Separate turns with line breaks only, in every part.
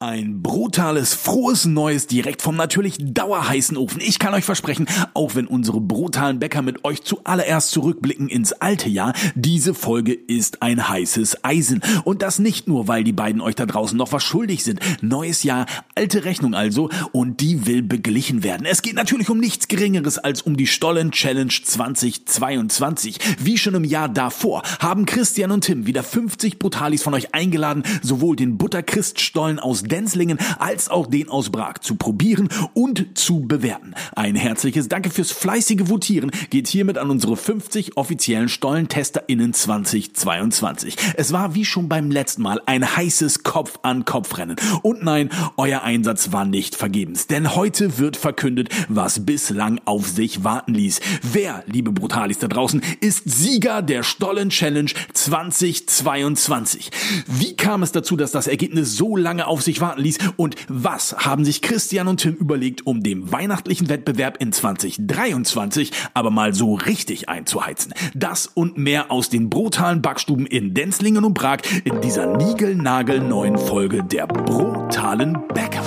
Ein brutales, frohes Neues direkt vom natürlich dauerheißen Ofen. Ich kann euch versprechen, auch wenn unsere brutalen Bäcker mit euch zuallererst zurückblicken ins alte Jahr, diese Folge ist ein heißes Eisen. Und das nicht nur, weil die beiden euch da draußen noch was schuldig sind. Neues Jahr, alte Rechnung also, und die will beglichen werden. Es geht natürlich um nichts Geringeres als um die Stollen Challenge 2022. Wie schon im Jahr davor haben Christian und Tim wieder 50 Brutalis von euch eingeladen, sowohl den Butterchrist-Stollen aus Denzlingen als auch den aus Prag zu probieren und zu bewerten. Ein herzliches Danke fürs fleißige Votieren geht hiermit an unsere 50 offiziellen Stollentester*innen 2022. Es war wie schon beim letzten Mal ein heißes Kopf-an-Kopf-Rennen. Und nein, euer Einsatz war nicht vergebens, denn heute wird verkündet, was bislang auf sich warten ließ. Wer, liebe Brutalis da draußen, ist Sieger der Stollen Challenge 2022? Wie kam es dazu, dass das Ergebnis so lange auf sich warten ließ und was haben sich Christian und Tim überlegt, um dem weihnachtlichen Wettbewerb in 2023 aber mal so richtig einzuheizen. Das und mehr aus den brutalen Backstuben in Denzlingen und Prag in dieser niegelnagelneuen Folge der brutalen Bäcker.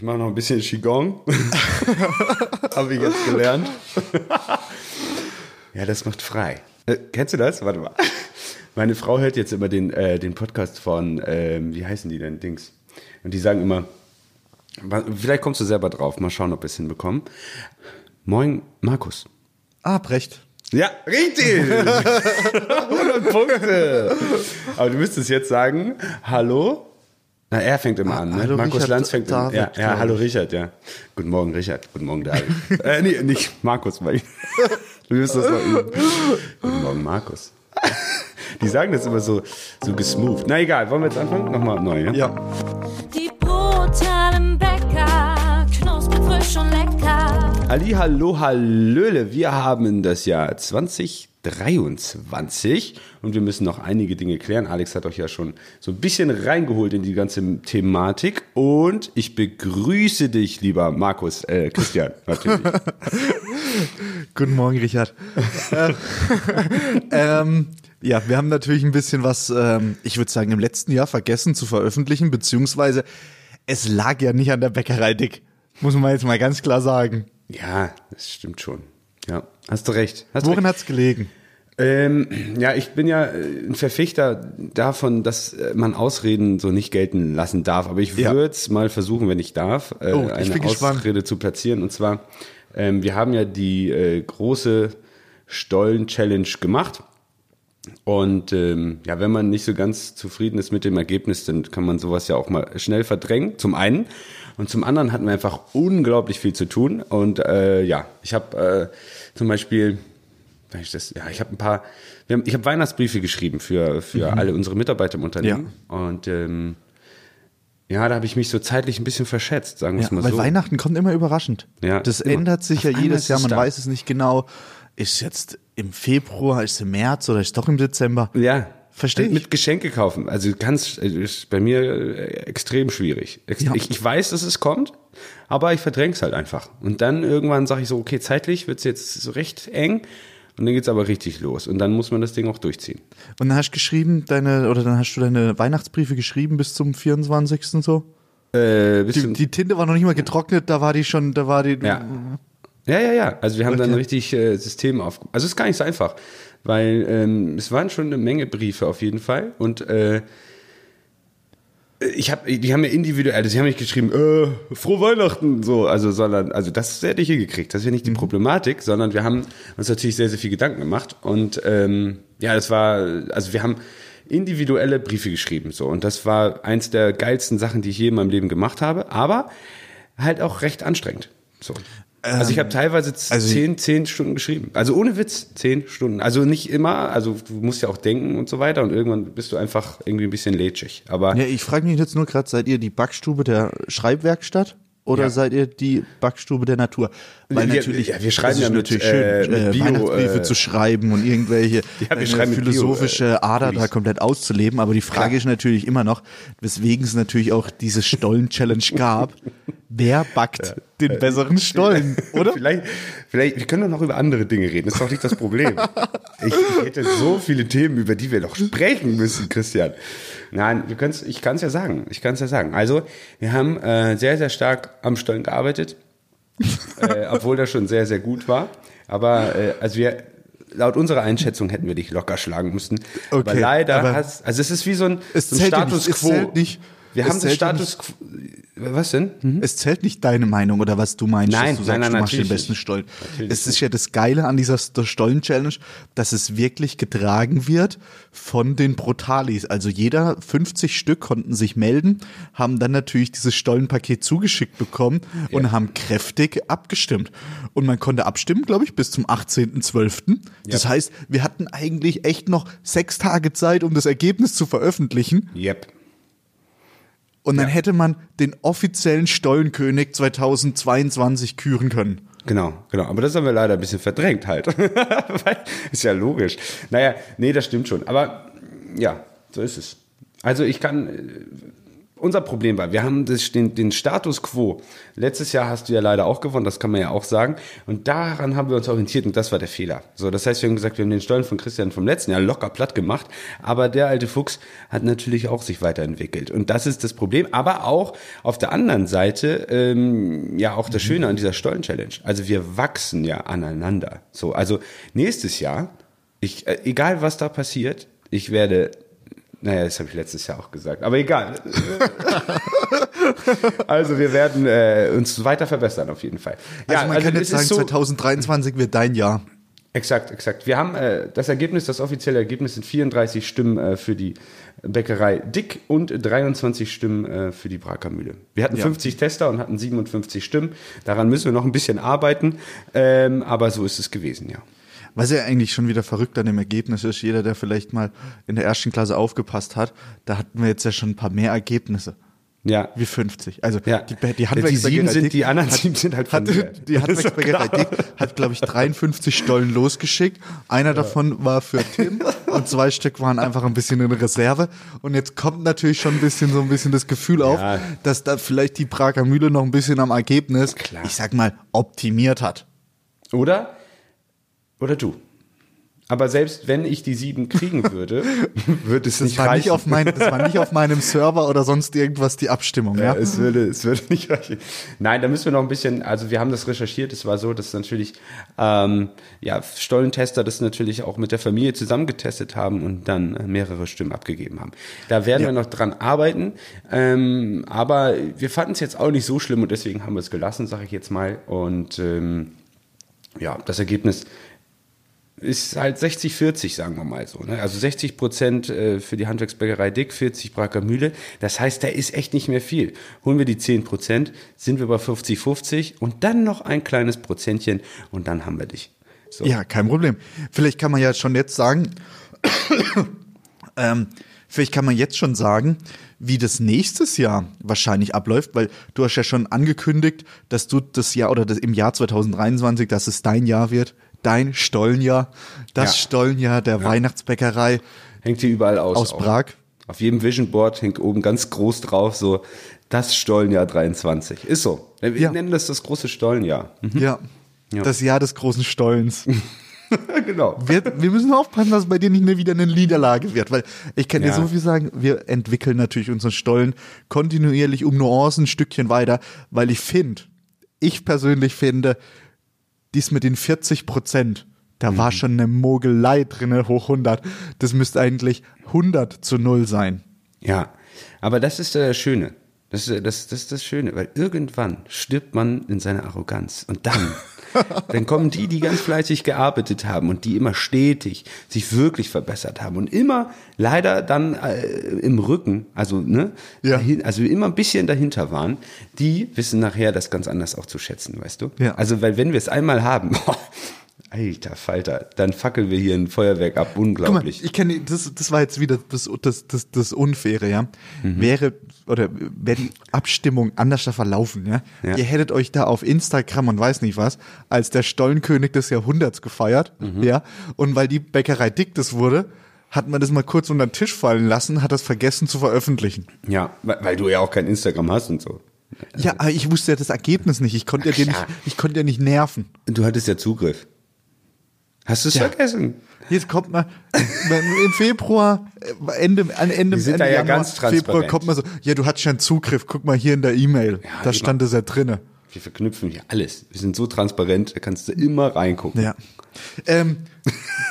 Ich mache noch ein bisschen Qigong. Habe ich jetzt gelernt. ja, das macht frei. Äh, kennst du das? Warte mal. Meine Frau hört jetzt immer den, äh, den Podcast von, ähm, wie heißen die denn, Dings? Und die sagen immer, vielleicht kommst du selber drauf, mal schauen, ob wir es hinbekommen. Moin, Markus.
Ah, Brecht.
Ja, richtig! 100 Punkte! Aber du müsstest jetzt sagen, hallo? Na, er fängt immer an, ne?
hallo,
Markus
Richard
Lanz fängt
David,
an. Ja, ja hallo
ich.
Richard, ja. Guten Morgen, Richard. Guten Morgen, David. äh, nee, nicht Markus, weil ich, du wirst das noch üben. Guten Morgen, Markus. Die sagen das immer so, so gesmooth. Na egal, wollen wir jetzt anfangen? Nochmal neu, ja?
Ja.
Die brutalen Bäcker, knusprig, frisch und lecker.
Ali, hallo, hallöle. Wir haben das Jahr 2023 und wir müssen noch einige Dinge klären. Alex hat euch ja schon so ein bisschen reingeholt in die ganze Thematik und ich begrüße dich, lieber Markus, äh, Christian, natürlich.
Guten Morgen, Richard. Äh, ähm, ja, wir haben natürlich ein bisschen was, ähm, ich würde sagen, im letzten Jahr vergessen zu veröffentlichen, beziehungsweise es lag ja nicht an der Bäckerei dick. Muss man jetzt mal ganz klar sagen.
ja, das stimmt schon. Ja, hast du recht. Hast
Worin
recht.
hat's gelegen?
Ähm, ja, ich bin ja äh, ein Verfechter davon, dass äh, man Ausreden so nicht gelten lassen darf. Aber ich
Ja.
würde es mal versuchen, wenn ich darf, äh,
Oh, ich
eine. Ausrede zu platzieren. Und zwar, ähm, wir haben ja die äh, große Stollen-Challenge gemacht. Und ähm, ja, wenn man nicht so ganz zufrieden ist mit dem Ergebnis, dann kann man sowas ja auch mal schnell verdrängen. Zum einen. Und zum anderen hatten wir einfach unglaublich viel zu tun. Und äh, ja, ich habe äh, zum Beispiel, ich das, ja, ich habe ein paar, wir haben, ich habe Weihnachtsbriefe geschrieben für für alle unsere Mitarbeiter im Unternehmen. Und ähm, ja, da habe ich mich so zeitlich ein bisschen verschätzt, sagen wir
Ja,
es mal
weil
so.
Weihnachten kommt immer überraschend.
Ja,
das
immer.
ändert sich
Auf
ja jedes Jahr, man
da.
weiß es nicht genau. Ist jetzt im Februar, ist es im März oder ist es doch im Dezember?
Ja.
Versteh ich.
Mit Geschenke kaufen. Also ganz, äh, ist bei mir äh, extrem schwierig.
Ja.
Ich, ich weiß, dass es kommt, aber ich verdräng's halt einfach. Und dann irgendwann sage ich so, okay, zeitlich wird's jetzt so recht eng. Und dann geht's aber richtig los. Und dann muss man das Ding auch durchziehen.
Und dann hast du geschrieben, deine, oder dann hast du deine Weihnachtsbriefe geschrieben bis zum 24. und so?
Äh,
Die, die Tinte war noch nicht mal getrocknet, da war die schon, da war die.
Ja. Ja, ja, ja. Also wir haben dann
Okay.
richtig äh, System auf. Also es ist gar nicht so einfach, weil ähm, es waren schon eine Menge Briefe auf jeden Fall und äh, ich habe, die haben ja individuell, also sie haben nicht geschrieben, äh, frohe Weihnachten, so, also sondern, also das hätte ich hingekriegt. Das ist ja nicht die Problematik, sondern wir haben uns natürlich sehr, sehr viel Gedanken gemacht und ähm, ja, das war, also wir haben individuelle Briefe geschrieben, so und das war eins der geilsten Sachen, die ich je in meinem Leben gemacht habe, aber halt auch recht anstrengend. So. Also ich habe teilweise z-
also-
zehn, zehn Stunden geschrieben. Also ohne Witz, zehn Stunden. Also nicht immer, also du musst ja auch denken und so weiter und irgendwann bist du einfach irgendwie ein bisschen lätschig. Aber
Ja, ich frage mich jetzt nur gerade, seid ihr die Backstube der Schreibwerkstatt? Oder
Ja.
seid ihr die Backstube der Natur? Weil
Wir-
natürlich,
ja, wir schreiben ja mit,
natürlich
äh,
schön, äh,
Bio,
Weihnachtsbriefe
äh,
zu schreiben und irgendwelche
Ja, mit Bio,
philosophische
äh,
Ader da komplett auszuleben. Aber die Frage
Klar.
ist natürlich immer noch, weswegen es natürlich auch diese Stollen-Challenge gab. Wer backt den besseren Stollen, oder?
Vielleicht, vielleicht, wir können doch noch über andere Dinge reden. Das ist doch nicht das Problem. ich, ich hätte so viele Themen, über die wir noch sprechen müssen, Christian. Nein, wir können's, ich kann es ja sagen. Ich kann es ja sagen. Also, wir haben äh, sehr, sehr stark am Stollen gearbeitet, äh, obwohl das schon sehr, sehr gut war. Aber äh, also wir, laut unserer Einschätzung hätten wir dich locker schlagen müssen. aber
Okay,
leider
aber
hast, also es ist wie so ein,
Es
so ein Status
nicht,
quo. Wir
Es
haben den
zählt ja
Status quo. Was denn? Hm?
Es zählt nicht deine Meinung oder was du meinst,
Nein,
dass du
nein,
sagst,
nein,
du machst den besten. Stollen.
Natürlich
Es ist ja das Geile an dieser Stollen-Challenge, dass es wirklich getragen wird von den Brutalis. Also jeder 50 Stück konnten sich melden, haben dann natürlich dieses Stollenpaket zugeschickt bekommen und haben kräftig abgestimmt. Und man konnte abstimmen, glaube ich, bis zum 18.12. Das heißt, wir hatten eigentlich echt noch sechs Tage Zeit, um das Ergebnis zu veröffentlichen.
Yep.
Und dann hätte man den offiziellen Stollenkönig 2022 küren können.
Genau, genau. Aber das haben wir leider ein bisschen verdrängt halt. Ist ja logisch. Naja, nee, das stimmt schon. Aber ja, so ist es. Also ich kann. Unser Problem war, wir haben das, den, den Status quo. Letztes Jahr hast du ja leider auch gewonnen, das kann man ja auch sagen. Und daran haben wir uns orientiert und das war der Fehler. So, das heißt, wir haben gesagt, wir haben den Stollen von Christian vom letzten Jahr locker platt gemacht. Aber der alte Fuchs hat natürlich auch sich weiterentwickelt. Und das ist das Problem. Aber auch auf der anderen Seite, ähm, ja, auch das Schöne an dieser Stollen-Challenge. Also wir wachsen ja aneinander. So, also nächstes Jahr, ich, äh, egal was da passiert, ich werde naja, das habe ich letztes Jahr auch gesagt. Aber egal. also wir werden äh, uns weiter verbessern auf jeden Fall.
Also man kann jetzt sagen,
ist
2023 wird dein Jahr.
Exakt, exakt. Wir haben äh, das Ergebnis, das offizielle Ergebnis sind 34 Stimmen äh, für die Bäckerei Dick und 23 Stimmen äh, für die Brakermühle. Wir hatten
Ja.
50 Tester und hatten 57 Stimmen. Daran müssen wir noch ein bisschen arbeiten, ähm, aber so ist es gewesen, ja.
Was ja eigentlich schon wieder verrückt an dem Ergebnis ist, jeder, der vielleicht mal in der ersten Klasse aufgepasst hat, da hatten wir jetzt ja schon ein paar mehr Ergebnisse.
Ja.
Wie 50. Also
Ja.
die, die Handwerksbäckerei
sieben sind,
Dick
die anderen sieben sind halt
hat. Die Handwerksbäckerei Dick hat, glaube ich, 53 Stollen losgeschickt. Einer davon war für Tim und zwei Stück waren einfach ein bisschen in Reserve. Und jetzt kommt natürlich schon ein bisschen so ein bisschen das Gefühl auf,
Ja.
dass da vielleicht die Prager Mühle noch ein bisschen am Ergebnis,
Klar.
ich sag mal, optimiert hat.
Oder? Oder du. Aber selbst wenn ich die sieben kriegen würde, würde es
Das
nicht
war,
reichen.
nicht auf mein, das war nicht auf meinem Server oder sonst irgendwas die Abstimmung, ja?
Ja, es würde, es würde nicht reichen. Nein, da müssen wir noch ein bisschen, also wir haben das recherchiert, es war so, dass natürlich, ähm, ja, Stollentester das natürlich auch mit der Familie zusammengetestet haben und dann äh, mehrere Stimmen abgegeben haben. Da werden wir noch dran arbeiten, ähm, aber wir fanden es jetzt auch nicht so schlimm und deswegen haben wir es gelassen, sage ich jetzt mal. Und ähm, ja, das Ergebnis ist halt 60-40, sagen wir mal so. Ne? Also 60 Prozent äh, für die Handwerksbäckerei Dick, 40 Braker Mühle. Das heißt, da ist echt nicht mehr viel. Holen wir die 10 Prozent, sind wir bei 50-50 und dann noch ein kleines Prozentchen und dann haben wir dich. So.
Ja, kein Problem. Vielleicht kann man ja schon jetzt sagen, ähm, vielleicht kann man jetzt schon sagen, wie das nächstes Jahr wahrscheinlich abläuft, weil du hast ja schon angekündigt, dass du das Jahr oder das im Jahr 2023, dass es dein Jahr wird, dein Stollenjahr, das
Ja.
Stollenjahr der Weihnachtsbäckerei
Hängt hier überall aus.
aus
auch.
Prag.
Auf jedem Vision Board hängt oben ganz groß drauf so das Stollenjahr 23. Ist so. Wir
Ja.
nennen das das große Stollenjahr.
Ja.
Ja.
Das Jahr des großen Stollens.
genau.
Wir, wir müssen aufpassen, dass es bei dir nicht mehr wieder eine Niederlage wird, weil ich kann dir
Ja.
so viel sagen, wir entwickeln natürlich unseren Stollen kontinuierlich um Nuancen ein Stückchen weiter, weil ich finde, ich persönlich finde, dies mit den 40 Prozent, da war schon eine Mogelei drinne hoch 100. Das müsste eigentlich 100 zu 0 sein.
Ja, aber das ist das Schöne. Das ist das, das, ist das Schöne, weil irgendwann stirbt man in seiner Arroganz und dann, dann kommen die, die ganz fleißig gearbeitet haben und die immer stetig sich wirklich verbessert haben und immer leider dann äh, im Rücken, also ne,
Ja.
dahin, also immer ein bisschen dahinter waren, die wissen nachher das ganz anders auch zu schätzen, weißt du?
Ja.
Also weil wenn wir es einmal haben, alter Falter, dann fackeln wir hier ein Feuerwerk ab,
Guck mal,
unglaublich.
ich kenne, das, das war jetzt wieder das, das, das, das Unfaire, ja. Wäre, oder wäre die Abstimmung anders da verlaufen, ja?
Ja.
Ihr hättet euch da auf Instagram und weiß nicht was, als der Stollenkönig des Jahrhunderts gefeiert, ja. Und weil die Bäckerei dick das wurde, hat man das mal kurz unter den Tisch fallen lassen, hat das vergessen zu veröffentlichen.
Ja, weil, weil du ja auch kein Instagram hast und so.
Ja, aber ich wusste ja das Ergebnis nicht. Ich konnte ja, dir nicht, ich konnte ja nicht nerven.
Du hattest ja Zugriff. Hast du es
Ja.
vergessen?
Jetzt kommt man im Februar, äh, Ende, an Ende, Ende
da ja
Januar,
ganz transparent.
Februar kommt man so, ja, du hattest schon Zugriff, guck mal hier in der E-Mail, da
immer.
stand es ja drinne.
Wir verknüpfen hier alles. Wir sind so transparent, da kannst du immer reingucken.
Ja. Ähm,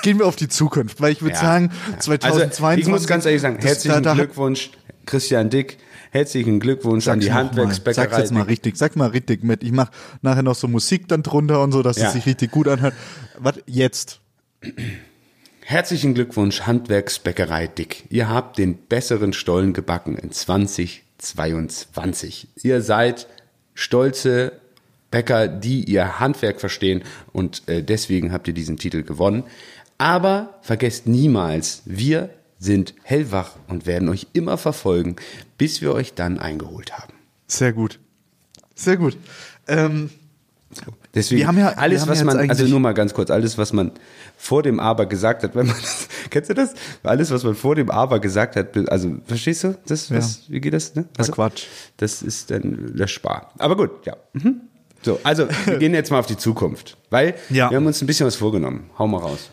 gehen wir auf die Zukunft, weil ich würde
Ja.
sagen,
Also,
2022.
ich muss ganz ehrlich sagen, herzlichen
da- da-
Glückwunsch, Christian Dick. Herzlichen Glückwunsch an
Sag's
die
noch mal.
Handwerksbäckerei.
Sag's jetzt mal
Dick.
richtig, sag mal richtig mit. Ich mach nachher noch so Musik dann drunter und so, dass
Ja.
es sich richtig gut anhört. Was jetzt?
Herzlichen Glückwunsch, Handwerksbäckerei Dick. Ihr habt den besseren Stollen gebacken in 2022. Ihr seid stolze Bäcker, die ihr Handwerk verstehen und äh, deswegen habt ihr diesen Titel gewonnen. Aber vergesst niemals, wir sind hellwach und werden euch immer verfolgen, bis wir euch dann eingeholt haben.
Sehr gut. Sehr gut. Ähm,
Deswegen
Wir haben ja-
alles,
haben
was
ja
man, also nur mal ganz kurz, alles, was man vor dem Aber gesagt hat, wenn man, kennst du das? Alles, was man vor dem Aber gesagt hat, also verstehst du? Das, was, wie geht das? Ne? Also,
Quatsch.
Das ist dann löschbar. Aber gut, ja. Mhm. So, also wir gehen jetzt mal auf die Zukunft, weil
Ja.
wir haben uns ein bisschen was vorgenommen. Hau mal raus.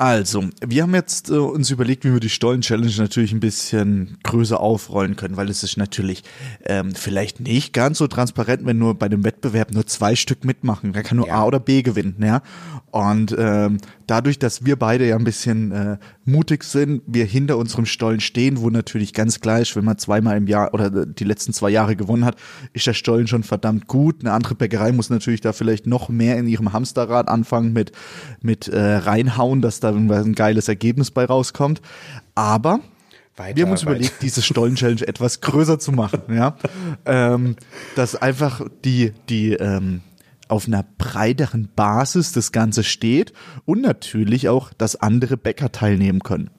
Also, wir haben jetzt äh, uns überlegt, wie wir die Stollen-Challenge natürlich ein bisschen größer aufrollen können, weil es ist natürlich ähm, vielleicht nicht ganz so transparent, wenn nur bei dem Wettbewerb nur zwei Stück mitmachen. Da kann nur
Ja.
A oder B gewinnen, ja. Und ähm, dadurch, dass wir beide ja ein bisschen äh, mutig sind, wir hinter unserem Stollen stehen, wo natürlich ganz gleich, wenn man zweimal im Jahr oder die letzten zwei Jahre gewonnen hat, ist der Stollen schon verdammt gut. Eine andere Bäckerei muss natürlich da vielleicht noch mehr in ihrem Hamsterrad anfangen mit, mit äh, reinhauen, dass da ein geiles Ergebnis bei rauskommt. Aber
Weiter,
wir haben uns überlegt, diese Stollen-Challenge etwas größer zu machen, ja. ähm, dass einfach die, die ähm, auf einer breiteren Basis das Ganze steht und natürlich auch, dass andere Bäcker teilnehmen können.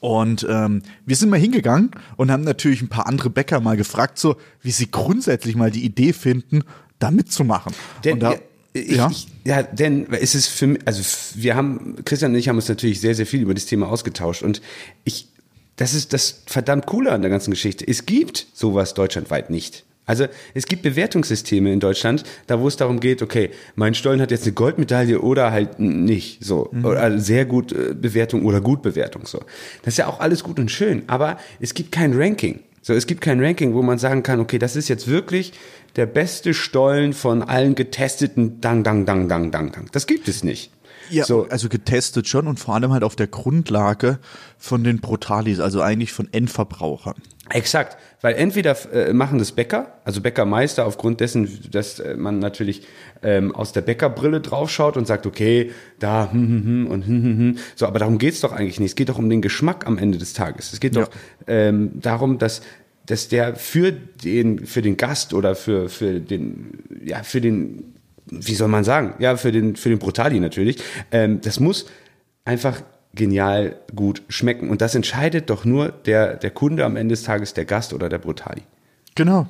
Und ähm, wir sind mal hingegangen und haben natürlich ein paar andere Bäcker mal gefragt, so wie sie grundsätzlich mal die Idee finden, da mitzumachen.
Denn,
da,
ja, ich,
ja.
Ich, ja, denn es ist für mich, also wir haben, Christian und ich haben uns natürlich sehr, sehr viel über das Thema ausgetauscht und ich, das ist das verdammt coole an der ganzen Geschichte. Es gibt sowas deutschlandweit nicht. Also es gibt Bewertungssysteme in Deutschland, da wo es darum geht, okay, mein Stollen hat jetzt eine Goldmedaille oder halt nicht, so oder also sehr gut äh, Bewertung oder gut Bewertung, so. Das ist ja auch alles gut und schön, aber es gibt kein Ranking. So, es gibt kein Ranking, wo man sagen kann, okay, das ist jetzt wirklich der beste Stollen von allen getesteten Dang, Dang, Dang, Dang, Dang, Dang. Das gibt es nicht.
Ja,
so,
also getestet schon und vor allem halt auf der Grundlage von den Brutalis, also eigentlich von Endverbrauchern.
Exakt, weil entweder äh, machen das Bäcker, also Bäckermeister, aufgrund dessen, dass äh, man natürlich ähm, aus der Bäckerbrille draufschaut und sagt, okay, da hm, hm, hm und hm, hm, hm. So, aber darum geht's doch eigentlich nicht. Es geht doch um den Geschmack am Ende des Tages. Es geht
Ja.
doch ähm, darum, dass dass der für den für den Gast oder für für den ja für den wie soll man sagen ja für den für den Brutali natürlich ähm, das muss einfach genial gut schmecken und das entscheidet doch nur der der Kunde am Ende des Tages der Gast oder der Brutali
Genau.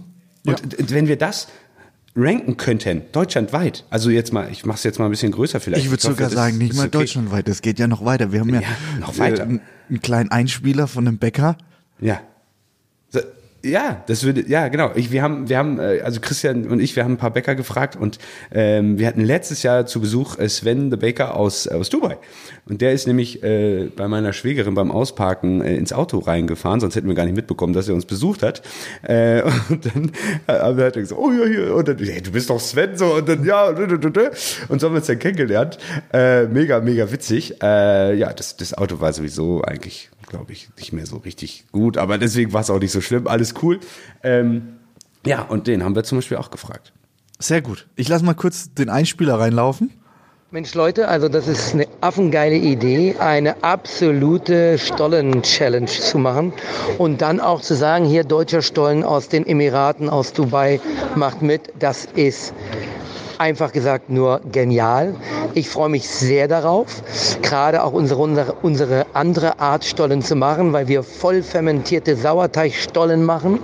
und d- wenn wir das ranken könnten deutschlandweit also jetzt mal ich mache es jetzt mal ein bisschen größer vielleicht
Ich würde sogar sagen, nicht
ist
mal
okay.
deutschlandweit, das geht ja noch weiter. Wir haben ja,
Ja, noch weiter.
Äh, einen kleinen Einspieler von einem Bäcker.
Ja. Ja, das würde, ja, genau. Ich, wir haben, wir haben, äh, also Christian und ich, wir haben ein paar Bäcker gefragt und ähm, wir hatten letztes Jahr zu Besuch äh, Sven the Baker aus, aus Dubai. Und der ist nämlich äh, bei meiner Schwägerin beim Ausparken äh, ins Auto reingefahren, sonst hätten wir gar nicht mitbekommen, dass er uns besucht hat. Äh, und dann haben wir halt gesagt, oh ja, hier, und dann, hey, du bist doch Sven, so, und dann, ja, und so haben wir uns dann kennengelernt. Äh, mega, mega witzig. Äh, ja, das, das Auto war sowieso eigentlich glaube ich, nicht mehr so richtig gut, aber deswegen war es auch nicht so schlimm, alles cool. Ähm, ja, und den haben wir zum Beispiel auch gefragt.
Sehr gut. Ich lasse mal kurz den Einspieler reinlaufen.
Mensch Leute, also das ist eine affengeile Idee, eine absolute Stollen-Challenge zu machen und dann auch zu sagen, hier deutscher Stollen aus den Emiraten, aus Dubai, macht mit, das ist einfach gesagt nur genial. Ich freue mich sehr darauf, gerade auch unsere, unsere, unsere andere Art Stollen zu machen, weil wir voll fermentierte Sauerteigstollen machen,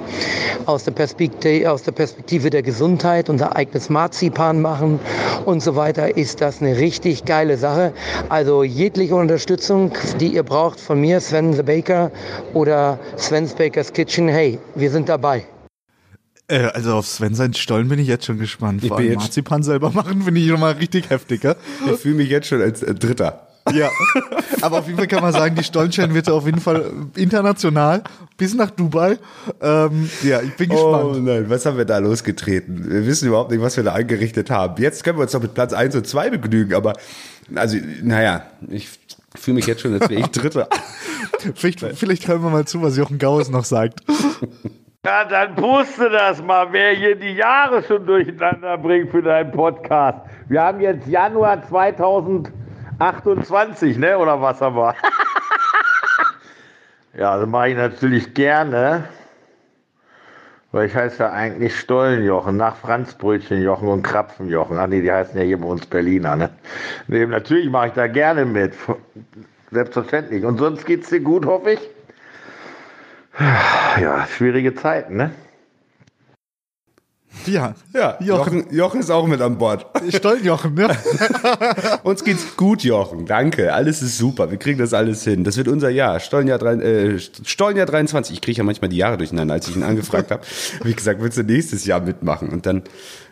aus der, Perspektive, aus der Perspektive der Gesundheit, unser eigenes Marzipan machen und so weiter, ist das eine richtig geile Sache. Also jegliche Unterstützung, die ihr braucht von mir, Sven the Baker oder Sven's Baker's Kitchen, hey, wir sind dabei.
Äh, also auf Sven sein Stollen bin ich jetzt schon gespannt.
Ich
Vor allem
jetzt-
Marzipan selber machen, finde ich schon mal richtig heftig, ja?
Ich fühle mich jetzt schon als äh, Dritter.
Ja. Aber auf jeden Fall kann man sagen, die Stollenschein wird auf jeden Fall international bis nach Dubai. Ähm, ja, ich bin
Oh
gespannt.
nein, was haben wir da losgetreten? Wir wissen überhaupt nicht, was wir da angerichtet haben. Jetzt können wir uns doch mit Platz 1 und 2 begnügen, aber also, naja, ich fühle mich jetzt schon, als wäre ich Dritter.
Vielleicht, vielleicht hören wir mal zu, was Jochen Gauss noch sagt.
Ja, dann puste das mal, wer hier die Jahre schon durcheinander bringt für deinen Podcast. Wir haben jetzt Januar 2028, ne? Oder was haben wir? ja, das mache ich natürlich gerne. Weil ich heiße ja eigentlich Stollenjochen, nach Franzbrötchenjochen und Krapfenjochen. Ach nee, die heißen ja hier bei uns Berliner, ne? Nee, natürlich mache ich da gerne mit. Selbstverständlich. Und sonst geht's dir gut, hoffe ich? Ja, schwierige Zeiten, ne?
Ja,
Ja,
Jochen.
Jochen, Jochen ist auch mit an Bord.
Stollenjochen, ne?
Uns geht's gut, Jochen. Danke. Alles ist super. Wir kriegen das alles hin. Das wird unser Jahr. Stollenjahr, drei- äh, Stollenjahr 23. Ich kriege ja manchmal die Jahre durcheinander. Als ich ihn angefragt habe, ich gesagt, willst du nächstes Jahr mitmachen? Und dann,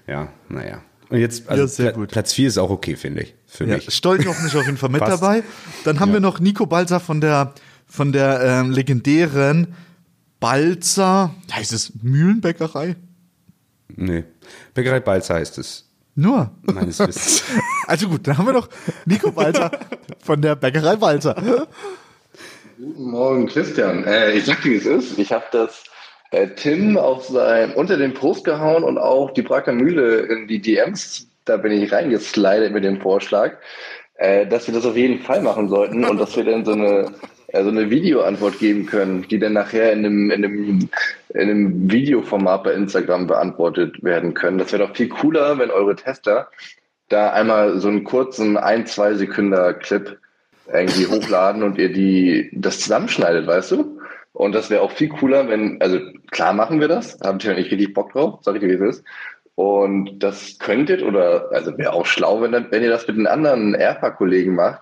ja, naja. Und jetzt, also
Ja, sehr
Pla-
gut.
Platz 4 ist auch okay, finde ich. Für
Ja,
mich.
Stollenjochen ist auf jeden Fall mit
Passt.
dabei. Dann haben wir noch Nico Balzer von der, von der ähm, legendären Balzer, heißt es Mühlenbäckerei?
Nee. Bäckerei Balzer heißt es.
Nur.
Meines Wissens.
Also gut, dann haben wir noch Nico Balzer von der Bäckerei Balzer.
Guten Morgen, Christian. Äh, ich sag dir, wie es ist. Ich habe das äh, Tim auf sein, unter den Post gehauen und auch die Bracker Mühle in die DMs. Da bin ich reingeslidet mit dem Vorschlag, äh, dass wir das auf jeden Fall machen sollten und dass wir dann so eine, äh, so eine Videoantwort geben können, die dann nachher in einem, in einem, in einem Videoformat bei Instagram beantwortet werden können. Das wäre doch viel cooler, wenn eure Tester da einmal so einen kurzen ein, zwei Sekunden Clip irgendwie hochladen und ihr die das zusammenschneidet, weißt du? Und das wäre auch viel cooler, wenn, also klar machen wir das, haben wir nicht richtig Bock drauf, sag ich dir, wie es ist. Und das könntet oder, also wäre auch schlau, wenn, wenn ihr das mit den anderen Airpack-Kollegen macht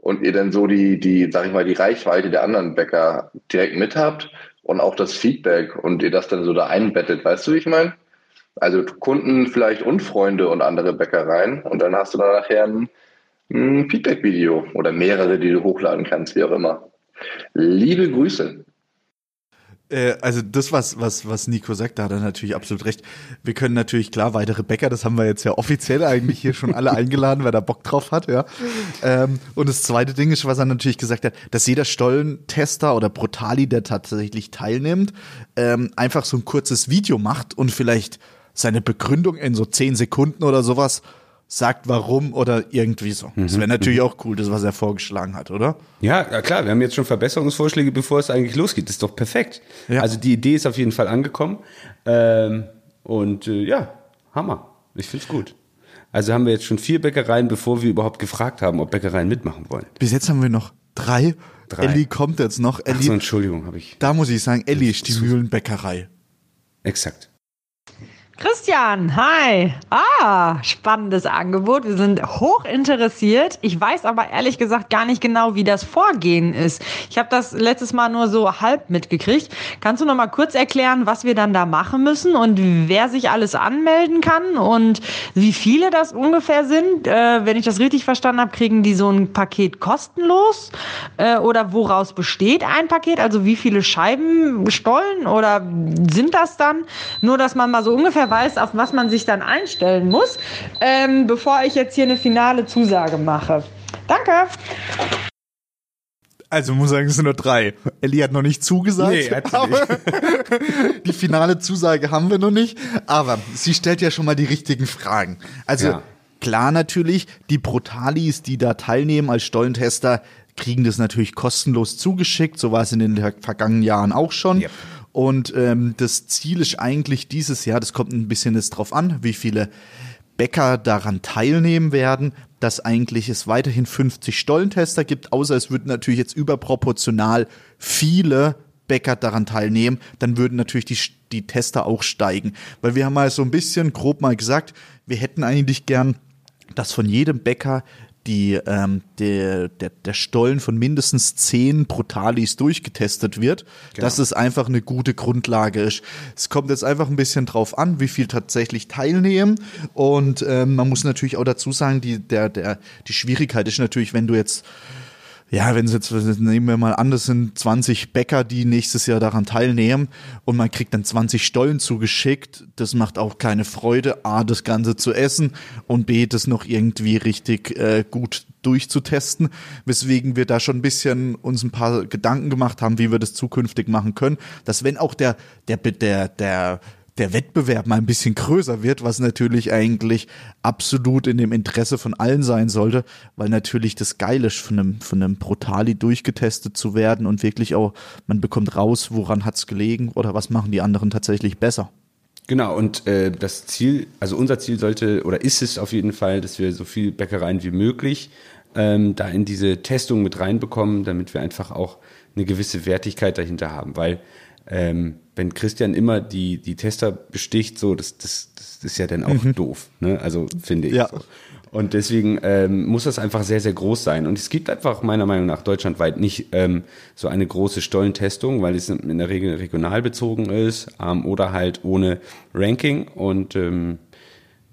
und ihr dann so die, die, sag ich mal, die Reichweite der anderen Bäcker direkt mit habt und auch das Feedback und ihr das dann so da einbettet, weißt du, wie ich meine? Also Kunden vielleicht und Freunde und andere Bäckereien und dann hast du dann nachher ein, ein Feedback-Video oder mehrere, die du hochladen kannst, wie auch immer. Liebe Grüße.
Äh, also das, was, was, was Nico sagt, da hat er natürlich absolut recht. Wir können natürlich klar weitere Bäcker, das haben wir jetzt ja offiziell eigentlich hier schon alle eingeladen, wer da Bock drauf hat, ja. Ähm, und das zweite Ding ist, was er natürlich gesagt hat, dass jeder Stollentester oder Brutali, der tatsächlich teilnimmt, ähm, einfach so ein kurzes Video macht und vielleicht seine Begründung in so zehn Sekunden oder sowas sagt, warum oder irgendwie so. Das wäre natürlich auch cool, das, was er vorgeschlagen hat, oder?
Ja, klar, wir haben jetzt schon Verbesserungsvorschläge, bevor es eigentlich losgeht. Das ist doch perfekt.
Ja.
Also die Idee ist auf jeden Fall angekommen. Ähm, und äh, ja, Hammer. Ich find's gut. Also haben wir jetzt schon vier Bäckereien, bevor wir überhaupt gefragt haben, ob Bäckereien mitmachen wollen.
Bis jetzt haben wir noch drei.
Drei.
Elli kommt jetzt noch.
Ach
Elli,
so, Entschuldigung, habe ich.
Da muss ich sagen, Elli ist die Mühlenbäckerei.
Exakt.
Christian, hi. Ah, spannendes Angebot. Wir sind hoch interessiert. Ich weiß aber ehrlich gesagt gar nicht genau, wie das Vorgehen ist. Ich habe das letztes Mal nur so halb mitgekriegt. Kannst du noch mal kurz erklären, was wir dann da machen müssen und wer sich alles anmelden kann und wie viele das ungefähr sind? Äh, wenn ich das richtig verstanden habe, kriegen die so ein Paket kostenlos äh, oder woraus besteht ein Paket? Also wie viele Scheiben stollen oder sind das dann? Nur, dass man mal so ungefähr weiß, auf was man sich dann einstellen muss, ähm, bevor ich jetzt hier eine finale Zusage mache. Danke.
Also muss sagen, es sind nur drei. Elli hat noch nicht zugesagt.
Nee, hat sie
aber die finale Zusage haben wir noch nicht. Aber sie stellt ja schon mal die richtigen Fragen. Also
Ja.
klar natürlich, die Brutalis, die da teilnehmen als Stollentester, kriegen das natürlich kostenlos zugeschickt. So war es in den vergangenen Jahren auch schon.
Yep.
Und ähm, das Ziel ist eigentlich dieses Jahr, das kommt ein bisschen jetzt drauf an, wie viele Bäcker daran teilnehmen werden, dass eigentlich es weiterhin 50 Stollentester gibt, außer es würden natürlich jetzt überproportional viele Bäcker daran teilnehmen, dann würden natürlich die, die Tester auch steigen. Weil wir haben mal so ein bisschen grob mal gesagt, wir hätten eigentlich gern, dass von jedem Bäcker die, ähm, der, der, der Stollen von mindestens zehn Brutalis durchgetestet wird, dass es einfach eine gute Grundlage ist. Es kommt jetzt einfach ein bisschen drauf an, wie viel tatsächlich teilnehmen. Und ähm, man muss natürlich auch dazu sagen, die, der, der, die Schwierigkeit ist natürlich, wenn du jetzt ja, wenn es jetzt, nehmen wir mal an, das sind 20 Bäcker, die nächstes Jahr daran teilnehmen und man kriegt dann 20 Stollen zugeschickt, das macht auch keine Freude, A, das Ganze zu essen und B, das noch irgendwie richtig äh, gut durchzutesten, weswegen wir da schon ein bisschen uns ein paar Gedanken gemacht haben, wie wir das zukünftig machen können, dass wenn auch der, der, der, der, der Wettbewerb mal ein bisschen größer wird, was natürlich eigentlich absolut in dem Interesse von allen sein sollte, weil natürlich das geil ist, von einem, von einem Brutali durchgetestet zu werden und wirklich auch, man bekommt raus, woran hat's gelegen oder was machen die anderen tatsächlich besser.
Genau, und äh, das Ziel, also unser Ziel sollte oder ist es auf jeden Fall, dass wir so viel Bäckereien wie möglich ähm, da in diese Testung mit reinbekommen, damit wir einfach auch eine gewisse Wertigkeit dahinter haben, weil ähm, wenn Christian immer die, die Tester besticht, so, das, das, das ist ja dann auch doof, ne? Also finde ich.
Ja.
So. Und deswegen ähm, muss das einfach sehr, sehr groß sein. Und es gibt einfach meiner Meinung nach deutschlandweit nicht ähm, so eine große Stollentestung, weil es in der Regel regional bezogen ist ähm, oder halt ohne Ranking. Und ähm,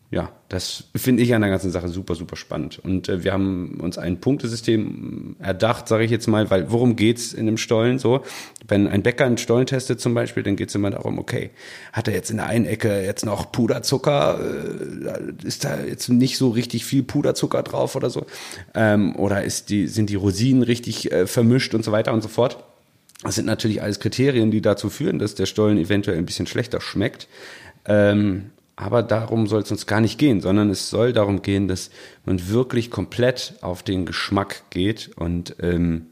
ja, das finde ich an der ganzen Sache super, super spannend. Und äh, wir haben uns ein Punktesystem erdacht, sage ich jetzt mal, weil worum geht's in einem Stollen so? Wenn ein Bäcker einen Stollen testet zum Beispiel, dann geht's immer darum, okay, hat er jetzt in der einen Ecke jetzt noch Puderzucker, äh, ist da jetzt nicht so richtig viel Puderzucker drauf oder so? Ähm, oder ist die, sind die Rosinen richtig äh, vermischt und so weiter und so fort? Das sind natürlich alles Kriterien, die dazu führen, dass der Stollen eventuell ein bisschen schlechter schmeckt. Ähm, aber darum soll es uns gar nicht gehen, sondern es soll darum gehen, dass man wirklich komplett auf den Geschmack geht. Und ähm,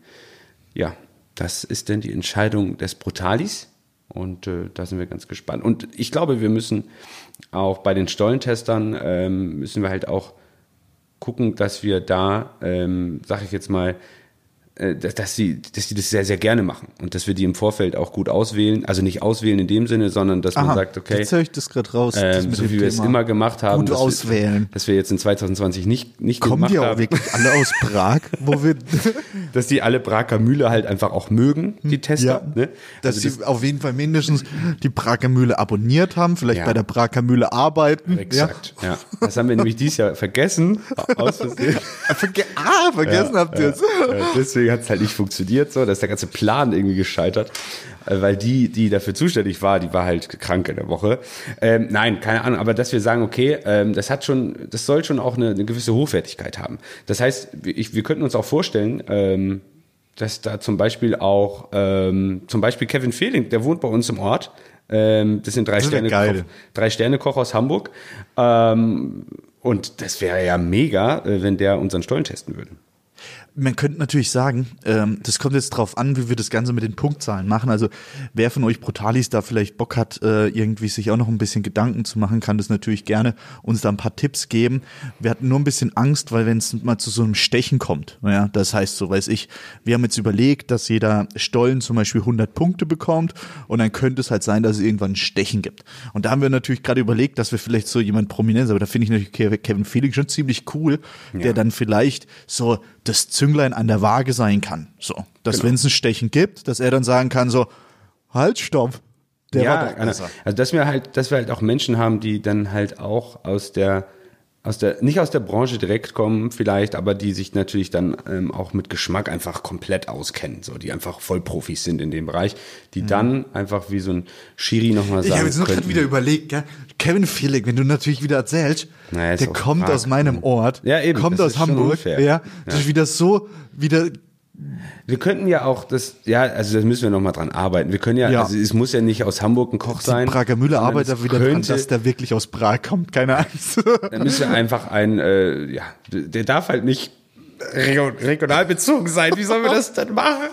ja, das ist dann die Entscheidung des Brutalis. Und äh, da sind wir ganz gespannt. Und ich glaube, wir müssen auch bei den Stollentestern, ähm, müssen wir halt auch gucken, dass wir da, ähm, sag ich jetzt mal, dass, dass, sie, dass sie das sehr, sehr gerne machen und dass wir die im Vorfeld auch gut auswählen. Also nicht auswählen in dem Sinne, sondern dass man
Aha,
sagt, okay,
Jetzt höre ich das gerade raus. das
ähm, so wie wir es
Thema
immer gemacht haben,
Gut
dass
auswählen.
Wir, dass wir jetzt in 2020 nicht, nicht
Kommen
gemacht
die auch
haben,
wirklich alle aus Prag, wo wir,
dass die alle Braker Mühle halt einfach auch mögen, die Tester.
ja,
Ne?
dass
Also
sie auf jeden Fall mindestens die Prager Mühle abonniert haben, vielleicht
Ja.
bei der Prager Mühle arbeiten.
Exakt, ja. Das haben wir nämlich dieses Jahr vergessen. Aus.
Ja. Ah, vergessen habt ihr es.
Äh, Deswegen hat es halt nicht funktioniert so. Da ist der ganze Plan irgendwie gescheitert. Äh, Weil die, die dafür zuständig war, die war halt krank in der Woche. Ähm, nein, keine Ahnung, aber dass wir sagen, okay, ähm, das hat schon, das soll schon auch eine, eine gewisse Hochwertigkeit haben. Das heißt, wir- ich, wir könnten uns auch vorstellen, ähm, dass da zum Beispiel auch, ähm, zum Beispiel Kevin Fehling, der wohnt bei uns im Ort. Ähm, das sind drei
Das
Sterne. Koch, drei Sterne Koch aus Hamburg. Ähm, und das wäre ja mega, äh, wenn der unseren Stollen testen würde.
Man könnte natürlich sagen, ähm, das kommt jetzt drauf an, wie wir das Ganze mit den Punktzahlen machen. Also wer von euch Brutalis da vielleicht Bock hat, äh, irgendwie sich auch noch ein bisschen Gedanken zu machen, kann das natürlich gerne uns da ein paar Tipps geben. Wir hatten nur ein bisschen Angst, weil wenn es mal zu so einem Stechen kommt, ja, das heißt, so weiß ich, wir haben jetzt überlegt, dass jeder Stollen zum Beispiel 100 Punkte bekommt und dann könnte es halt sein, dass es irgendwann ein Stechen gibt. Und da haben wir natürlich gerade überlegt, dass wir vielleicht so jemand Prominenz, aber da finde ich natürlich Kevin Felix schon ziemlich cool, der dann vielleicht so das Zünglein an der Waage sein kann. So, dass
Genau.
wenn es ein Stechen gibt, dass er dann sagen kann so, halt, stopp. Der
ja,
war doch besser.
also dass wir halt, dass wir halt auch Menschen haben, die dann halt auch aus der aus der, nicht aus der Branche direkt kommen vielleicht, aber die sich natürlich dann ähm, auch mit Geschmack einfach komplett auskennen, so die einfach Vollprofis sind in dem Bereich, die dann einfach wie so ein Schiri nochmal sagen
Ich habe jetzt noch gerade wieder überlegt, gell? Kevin Felix, wenn du natürlich wieder erzählst,
Naja,
der kommt
Prag.
aus meinem Ort,
Ja, eben,
kommt aus Hamburg,
unfair.
ja, das
Ja.
ist wieder so, wieder
Wir könnten ja auch das, ja, also das müssen wir nochmal dran arbeiten. Wir können ja,
Ja.
also es muss ja nicht aus Hamburg ein Koch sein.
die Prager Mühle
sondern
arbeitet wieder dran,
könnte-
dass der wirklich aus Prag kommt, keine Angst.
Dann müssen wir einfach ein, äh, ja, der darf halt nicht regio- regional bezogen sein. Wie sollen wir das denn machen?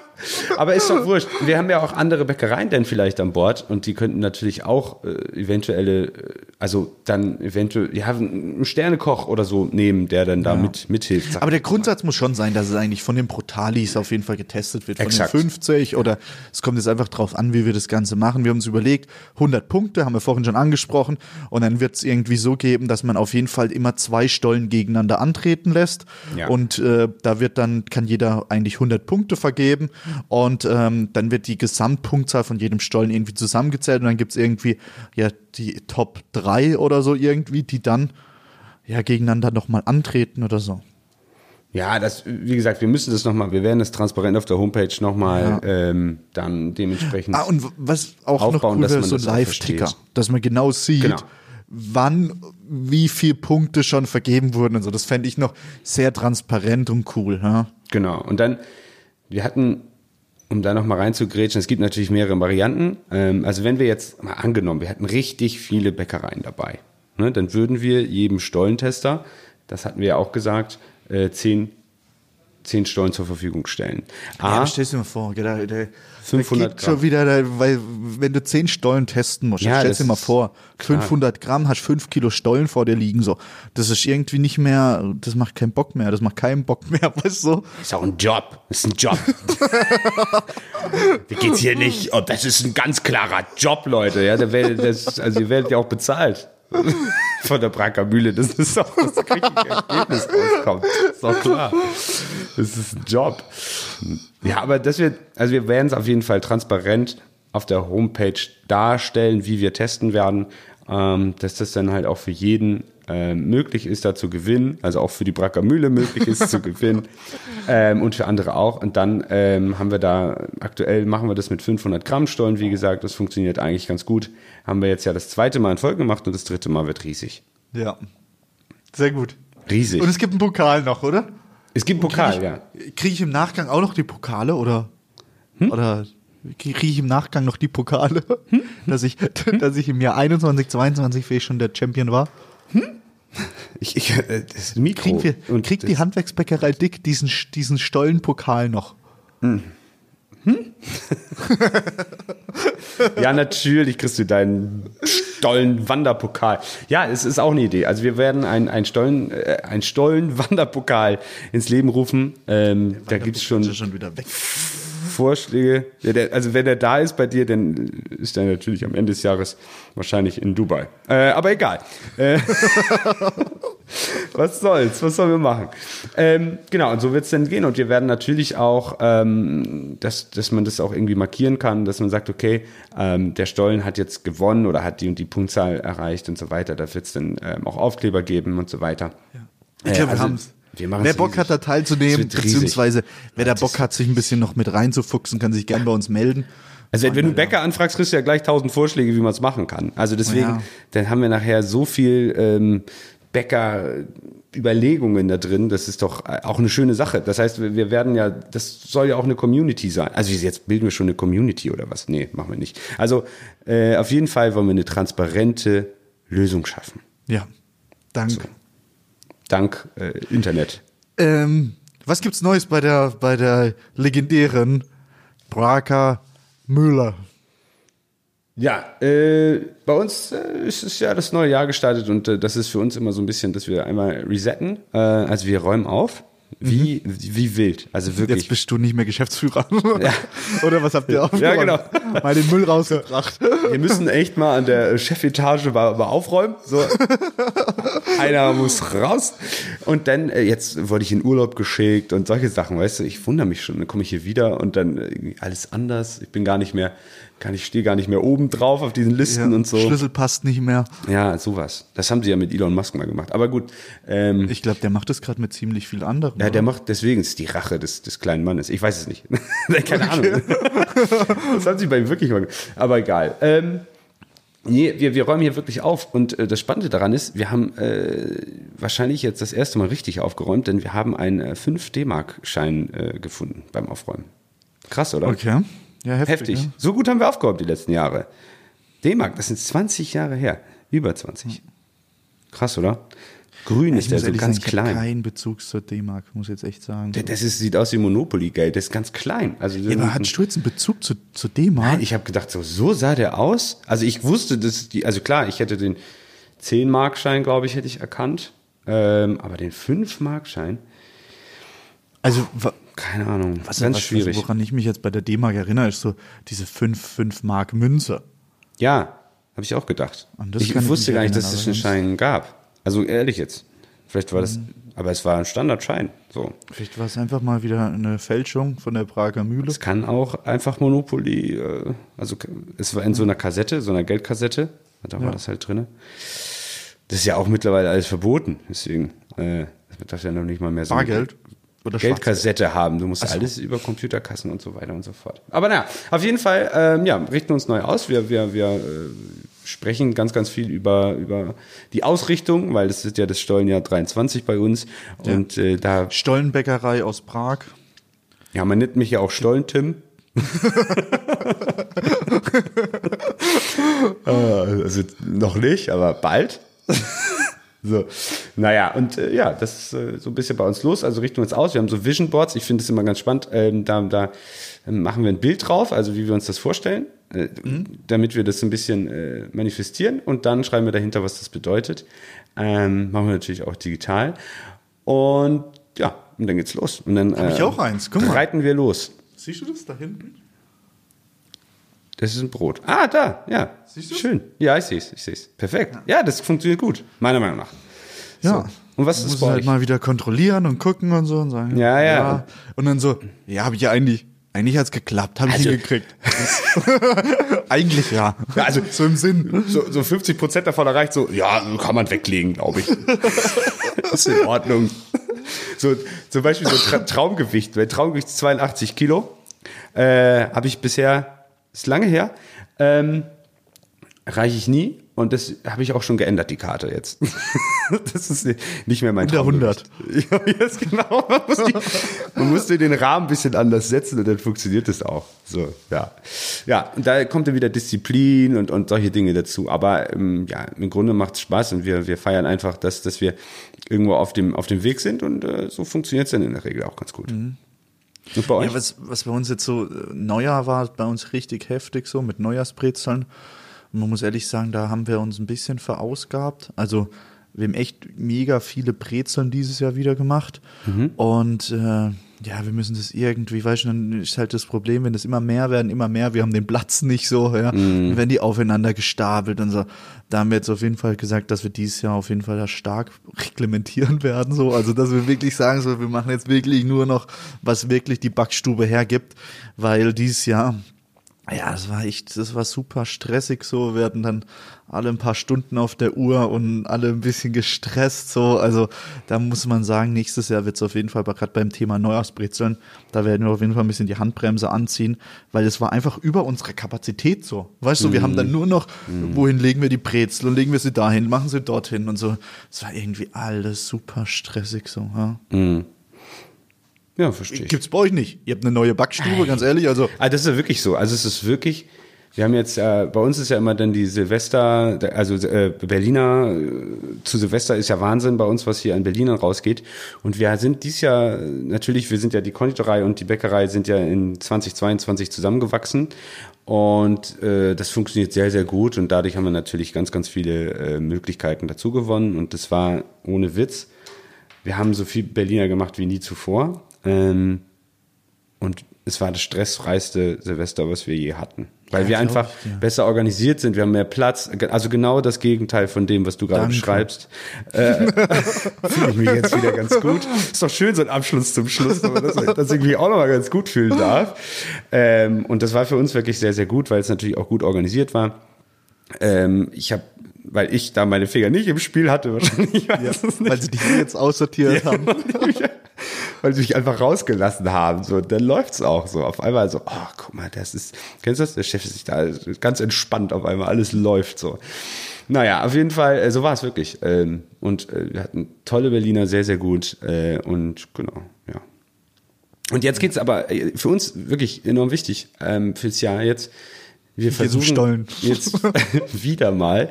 Aber ist doch wurscht. Wir haben ja auch andere Bäckereien denn vielleicht an Bord und die könnten natürlich auch äh, eventuelle, äh, also dann eventuell, ja, einen Sternekoch oder so nehmen, der dann da mit, mithilft.
Aber der Grundsatz muss schon sein, dass es eigentlich von den Protalis auf jeden Fall getestet wird. Von
Exakt.
den 50 oder es kommt jetzt einfach drauf an, wie wir das Ganze machen. Wir haben uns überlegt, 100 Punkte, haben wir vorhin schon angesprochen. Und dann wird es irgendwie so geben, dass man auf jeden Fall immer zwei Stollen gegeneinander antreten lässt.
Ja.
Und äh, da wird dann, kann jeder eigentlich 100 Punkte vergeben. Und ähm, dann wird die Gesamtpunktzahl von jedem Stollen irgendwie zusammengezählt. Und dann gibt es irgendwie ja die Top 3 oder so irgendwie, die dann ja gegeneinander nochmal antreten oder so.
Ja, das, wie gesagt, wir müssen das nochmal, wir werden das transparent auf der Homepage nochmal ähm, dann dementsprechend.
Ah, und was auch noch
aufbauen,
cool
dass
wäre,
man
so
das
Live-Ticker, dass man genau sieht,
Genau.
wann wie viel Punkte schon vergeben wurden und so. Das fände ich noch sehr transparent und cool. Ja?
Genau. Und dann, wir hatten, um da nochmal reinzugrätschen, es gibt natürlich mehrere Varianten. Ähm, also wenn wir jetzt mal angenommen, wir hätten richtig viele Bäckereien dabei, ne, dann würden wir jedem Stollentester, das hatten wir ja auch gesagt, äh, zehn, zehn Stollen zur Verfügung stellen.
Ja,
A,
stell dir mal vor, der, der,
500
der geht schon wieder, da, weil wenn du 10 Stollen testen musst,
Ja,
stell dir mal vor, 500 Gramm, hast 5 Kilo Stollen vor dir liegen, so. Das ist irgendwie nicht mehr, das macht keinen Bock mehr, das macht keinen Bock mehr, weißt du?
ist auch ein Job. Das ist ein Job. Wie geht's hier nicht? Oh, das ist ein ganz klarer Job, Leute. Ja, der werdet, das, also ihr werdet ja auch bezahlt. Von der Bracker Mühle. Das ist auch das Ergebnis rauskommt. Ist doch klar. Das ist ein Job. Ja, aber das wird, also wir werden es auf jeden Fall transparent auf der Homepage darstellen, wie wir testen werden, ähm, dass das dann halt auch für jeden ähm, möglich ist, da zu gewinnen, also auch für die Bracker Mühle möglich ist zu gewinnen ähm, und für andere auch. Und dann ähm, haben wir da, aktuell machen wir das mit 500 Gramm Stollen, wie gesagt, das funktioniert eigentlich ganz gut. Haben wir jetzt ja das zweite Mal in Folge gemacht und das dritte Mal wird riesig.
Ja. Sehr gut.
Riesig.
Und es gibt einen Pokal noch, oder?
Es gibt einen Pokal, ja.
Kriege ich im Nachgang auch noch die Pokale oder
Hm?
oder kriege ich im Nachgang noch die Pokale, dass ich dass ich im Jahr 21 22 vielleicht schon der Champion war?
Ich, ich, äh, das Mikro.
Kriegen wir
und
kriegt die Handwerksbäckerei Dick diesen diesen Stollenpokal noch?
Ja, natürlich kriegst du deinen Stollen-Wanderpokal. Ja, es ist auch eine Idee. Also wir werden ein, ein Stollen, äh, ein Stollen-Wanderpokal ins Leben rufen. Ähm, da gibt's schon
Ist schon wieder weg.
Vorschläge. Ja, der, also wenn er da ist bei dir, dann ist er natürlich am Ende des Jahres wahrscheinlich in Dubai. Äh, aber egal. Äh, was soll's? Was sollen wir machen? Ähm, genau, und so wird's dann gehen. Und wir werden natürlich auch, ähm, dass, dass man das auch irgendwie markieren kann, dass man sagt, okay, ähm, der Stollen hat jetzt gewonnen oder hat die und die Punktzahl erreicht und so weiter. Da wird's dann ähm, auch Aufkleber geben und so weiter.
Ich glaube,
Äh, also
wir haben's.
Wir machen's
Wer Bock
riesig.
hat, da teilzunehmen, beziehungsweise wer da Bock hat, sich ein bisschen noch mit reinzufuchsen, kann sich gern bei uns melden.
Also wenn du einen Bäcker anfragst, kriegst du ja gleich tausend Vorschläge, wie man es machen kann. Also deswegen,
Ja.
dann haben wir nachher so viel ähm, Bäcker-Überlegungen da drin. Das ist doch äh, auch eine schöne Sache. Das heißt, wir werden ja, das soll ja auch eine Community sein. Also jetzt bilden wir schon eine Community oder was? Nee, machen wir nicht. Also äh, auf jeden Fall wollen wir eine transparente Lösung schaffen.
Ja. Danke.
Dank äh, Internet.
Ähm, was gibt's Neues bei der, bei der legendären Braker Müller?
Ja, äh, bei uns äh, ist es ja das neue Jahr gestartet und äh, das ist für uns immer so ein bisschen, dass wir einmal resetten. Äh, also wir räumen auf. Wie, wie, wie wild. Also wirklich.
Jetzt bist du nicht mehr Geschäftsführer. Oder was habt ihr aufgeräumt?
Ja, genau.
Mal den Müll rausgebracht.
Wir müssen echt mal an der Chefetage mal, mal aufräumen. So. Einer muss raus. Und dann, äh, jetzt wurde ich in Urlaub geschickt und solche Sachen, weißt du, ich wundere mich schon. Dann komme ich hier wieder und dann äh, alles anders. Ich bin gar nicht mehr, kann ich stehe gar nicht mehr oben drauf auf diesen Listen und so.
Schlüssel passt nicht mehr.
Ja, sowas. Das haben sie ja mit Elon Musk mal gemacht. Aber gut. Ähm,
Ich glaube, der macht das gerade mit ziemlich viel anderen.
ja, der
oder?
macht, deswegen ist die Rache des, des kleinen Mannes. Ich weiß es nicht. Keine Ahnung. das haben sie bei ihm wirklich mal gemacht. Aber egal. Ähm, nee, wir, wir räumen hier wirklich auf. Und äh, das Spannende daran ist, wir haben äh, wahrscheinlich jetzt das erste Mal richtig aufgeräumt, denn wir haben einen äh, 5D-Mark-Schein äh, gefunden beim Aufräumen. Krass, oder?
Okay. Ja, heftig.
Heftig.
Ja.
So gut haben wir aufgeräumt die letzten Jahre. D-Mark, das sind 20 Jahre her. Über 20. Krass, oder? Grün ist
ich
der, so ganz
sagen, ich
klein.
keinen Bezug zur D-Mark, muss ich jetzt echt sagen.
Der- Das ist, sieht aus wie Monopoly-Geld, das ist ganz klein. Also,
Ja, aber hat Sturz einen Bezug zu, zu D-Mark?
Nein, ich habe gedacht, so, so sah der aus. Also ich wusste, dass die, also klar, ich hätte den 10-Markschein, glaube ich, hätte ich erkannt. Ähm, aber den 5-Markschein,
Also,
keine Ahnung,
was,
ganz
was,
schwierig.
woran ich mich jetzt bei der D-Mark erinnere, ist so diese 5, 5 Mark Münze.
Ja, habe ich auch gedacht.
Das
Ich wusste gar nicht, dass es einen
Mhm.
Schein gab. Also ehrlich jetzt. Vielleicht war das, aber es war ein Standardschein. So.
Vielleicht war es einfach mal wieder eine Fälschung von der Prager Mühle.
Es kann auch einfach Monopoly, äh, also es war in so einer Kassette, so einer Geldkassette, da war das halt drinne. Das ist ja auch mittlerweile alles verboten, deswegen äh, man darf ja noch nicht mal mehr so eine
Bargeld oder
Geldkassette haben. Du musst alles über Computerkassen und so weiter und so fort. Aber naja, auf jeden Fall, ähm, ja, richten uns neu aus. Wir, wir, wir äh, sprechen ganz, ganz viel über, über die Ausrichtung, weil das ist ja das Stollenjahr 23 bei uns. Und äh, da,
Stollenbäckerei aus Prag.
ja, man nennt mich ja auch Stollen-Tim. Äh, also noch nicht, aber bald. So, naja, und äh, ja, das ist äh, so ein bisschen bei uns los. Also richten wir uns aus. Wir haben so Vision Boards. Ich finde es immer ganz spannend. Ähm, da, da ähm, machen wir ein Bild drauf, also wie wir uns das vorstellen, äh, damit wir das ein bisschen äh, manifestieren. Und dann schreiben wir dahinter, was das bedeutet. Ähm, machen wir natürlich auch digital. Und ja, und dann geht's los. Und dann
Hab ich auch eins, guck mal.
reiten wir los.
Siehst du das da hinten?
Das ist ein Brot. Ah, da, ja.
Siehst du's?
Schön. Ja, ich sehe es, ich sehe es. Perfekt. Ja, das funktioniert gut, meiner Meinung nach.
Ja.
So. Und was
Man
ist
muss
bei
halt
euch?
mal wieder kontrollieren und gucken und so und sagen.
Ja, ja.
Und dann so, ja, habe ich ja eigentlich, eigentlich hat's geklappt, habe ich
Also-
hingekriegt. eigentlich ja.
Ja, also-
so im Sinn.
So, so 50 Prozent davon erreicht, so, ja, kann man weglegen, glaube ich. ist in Ordnung. So, zum Beispiel so Tra Traumgewicht. Bei Traumgewicht ist 82 Kilo. Äh, Habe ich bisher, ist lange her, ähm, reiche ich nie. Und das habe ich auch schon geändert, die Karte jetzt. das ist nicht mehr mein
Unter 100.
Traumgewicht. Ja, jetzt genau. Man muss, die, man muss den Rahmen ein bisschen anders setzen und dann funktioniert es auch. So, ja. Ja, und da kommt dann wieder Disziplin und, und solche Dinge dazu. Aber ähm, ja, im Grunde macht es Spaß und wir, wir feiern einfach, dass, dass wir irgendwo auf dem, auf dem Weg sind und äh, so funktioniert es dann in der Regel auch ganz gut. Und bei euch?
Ja, was, was bei uns jetzt so, äh, Neujahr war bei uns richtig heftig so mit Neujahrsbrezeln. Und man muss ehrlich sagen, da haben wir uns ein bisschen verausgabt. Also wir haben echt mega viele Brezeln dieses Jahr wieder gemacht. Und äh, ja, wir müssen das irgendwie, weißt du, dann ist halt das Problem, wenn das immer mehr werden, immer mehr, wir haben den Platz nicht so, ja, dann werden die aufeinander gestapelt und so. Da haben wir jetzt auf jeden Fall gesagt, dass wir dieses Jahr auf jeden Fall da stark reglementieren werden, so. Also, dass wir wirklich sagen, so, wir machen jetzt wirklich nur noch, was wirklich die Backstube hergibt, weil dieses Jahr, ja, das war echt, das war super stressig so. Wir hatten dann alle ein paar Stunden auf der Uhr und alle ein bisschen gestresst so. Also da muss man sagen, nächstes Jahr wird es auf jeden Fall, gerade beim Thema Neujahrsbrezeln, da werden wir auf jeden Fall ein bisschen die Handbremse anziehen, weil es war einfach über unsere Kapazität so. Weißt du, wir haben dann nur noch, wohin legen wir die Brezel und legen wir sie dahin, machen sie dorthin und so. Es war irgendwie alles super stressig so. Ja.
Ja, verstehe.
Gibt's bei euch nicht. Ihr habt eine neue Backstube, ganz ehrlich. Also
Ah, das ist ja wirklich so. Also es ist wirklich, wir haben jetzt, äh, bei uns ist ja immer dann die Silvester, also äh, Berliner, äh, zu Silvester ist ja Wahnsinn bei uns, was hier an Berlinern rausgeht. Und wir sind dies Jahr, natürlich, wir sind ja die Konditorei und die Bäckerei sind ja in 2022 zusammengewachsen. Und äh, das funktioniert sehr, sehr gut. Und dadurch haben wir natürlich ganz, ganz viele äh, Möglichkeiten dazu gewonnen. Und das war ohne Witz. Wir haben so viel Berliner gemacht wie nie zuvor. Ähm, und es war das stressfreiste Silvester, was wir je hatten. Weil wir
glaub
einfach
ich dir.
besser organisiert sind, wir haben mehr Platz. Also genau das Gegenteil von dem, was du gerade beschreibst. Äh, Fühle ich mich jetzt wieder ganz gut. Ist doch schön, so ein Abschluss zum Schluss, aber das, dass ich mich auch nochmal ganz gut fühlen darf. Ähm, und das war für uns wirklich sehr, sehr gut, weil es natürlich auch gut organisiert war. Ähm, ich habe, weil ich da meine Finger nicht im Spiel hatte, wahrscheinlich. nicht
weil sie dich jetzt aussortiert haben.
weil sie mich einfach rausgelassen haben. So, dann läuft's auch so. Auf einmal so, oh, guck mal, das ist, kennst du das? Der Chef ist sich da ganz entspannt auf einmal, alles läuft so. Naja, auf jeden Fall, äh, so war es wirklich. Ähm, und äh, wir hatten tolle Berliner, sehr, sehr gut. Äh, und genau, ja. Und jetzt geht's aber für uns wirklich enorm wichtig ähm, fürs Jahr jetzt. Wir versuchen
Stollen.
jetzt wieder mal